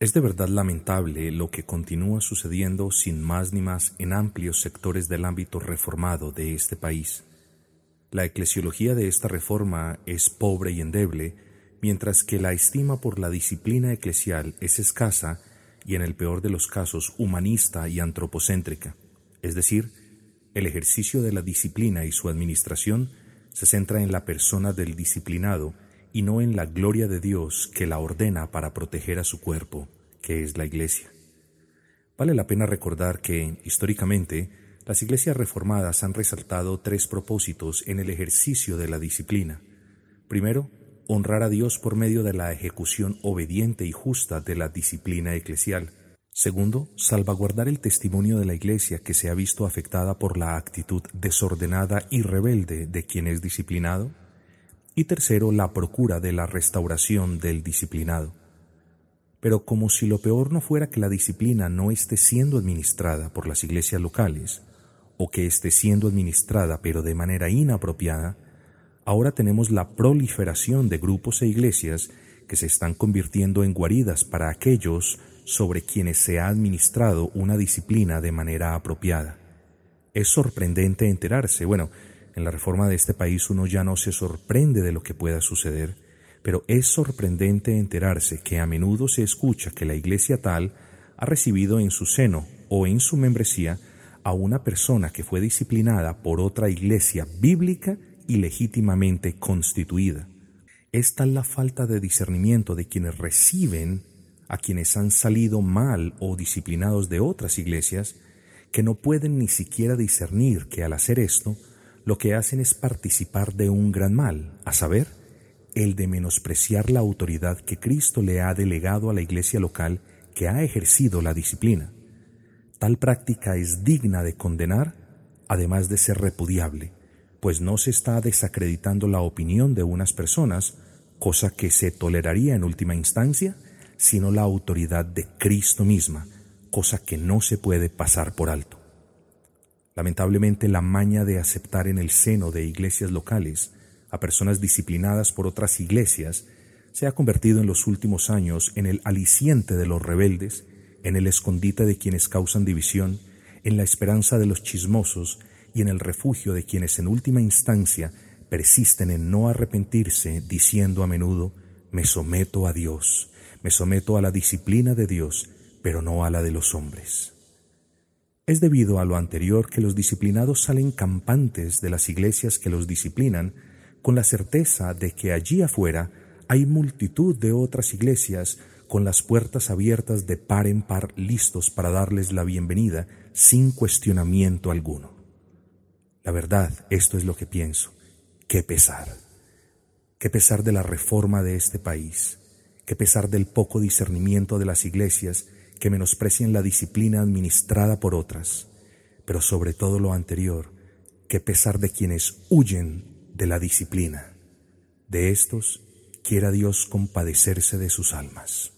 Es de verdad lamentable lo que continúa sucediendo sin más ni más en amplios sectores del ámbito reformado de este país. La eclesiología de esta reforma es pobre y endeble, mientras que la estima por la disciplina eclesial es escasa y en el peor de los casos humanista y antropocéntrica. Es decir, el ejercicio de la disciplina y su administración se centra en la persona del disciplinado y no en la gloria de Dios que la ordena para proteger a su cuerpo, que es la Iglesia. Vale la pena recordar que, históricamente, las iglesias reformadas han resaltado tres propósitos en el ejercicio de la disciplina. Primero, honrar a Dios por medio de la ejecución obediente y justa de la disciplina eclesial. Segundo, salvaguardar el testimonio de la Iglesia que se ha visto afectada por la actitud desordenada y rebelde de quien es disciplinado y tercero, la procura de la restauración del disciplinado. Pero como si lo peor no fuera que la disciplina no esté siendo administrada por las iglesias locales, o que esté siendo administrada pero de manera inapropiada, ahora tenemos la proliferación de grupos e iglesias que se están convirtiendo en guaridas para aquellos sobre quienes se ha administrado una disciplina de manera apropiada. Es sorprendente enterarse, bueno, en la reforma de este país uno ya no se sorprende de lo que pueda suceder, pero es sorprendente enterarse que a menudo se escucha que la iglesia tal ha recibido en su seno o en su membresía a una persona que fue disciplinada por otra iglesia bíblica y legítimamente constituida. Es tal la falta de discernimiento de quienes reciben a quienes han salido mal o disciplinados de otras iglesias que no pueden ni siquiera discernir que al hacer esto lo que hacen es participar de un gran mal, a saber, el de menospreciar la autoridad que Cristo le ha delegado a la iglesia local que ha ejercido la disciplina. Tal práctica es digna de condenar, además de ser repudiable, pues no se está desacreditando la opinión de unas personas, cosa que se toleraría en última instancia, sino la autoridad de Cristo misma, cosa que no se puede pasar por alto. Lamentablemente la maña de aceptar en el seno de iglesias locales a personas disciplinadas por otras iglesias se ha convertido en los últimos años en el aliciente de los rebeldes, en el escondite de quienes causan división, en la esperanza de los chismosos y en el refugio de quienes en última instancia persisten en no arrepentirse, diciendo a menudo, me someto a Dios, me someto a la disciplina de Dios, pero no a la de los hombres. Es debido a lo anterior que los disciplinados salen campantes de las iglesias que los disciplinan con la certeza de que allí afuera hay multitud de otras iglesias con las puertas abiertas de par en par listos para darles la bienvenida sin cuestionamiento alguno. La verdad, esto es lo que pienso. Qué pesar. Qué pesar de la reforma de este país. Qué pesar del poco discernimiento de las iglesias que menosprecian la disciplina administrada por otras, pero sobre todo lo anterior, que pesar de quienes huyen de la disciplina, de estos quiera Dios compadecerse de sus almas.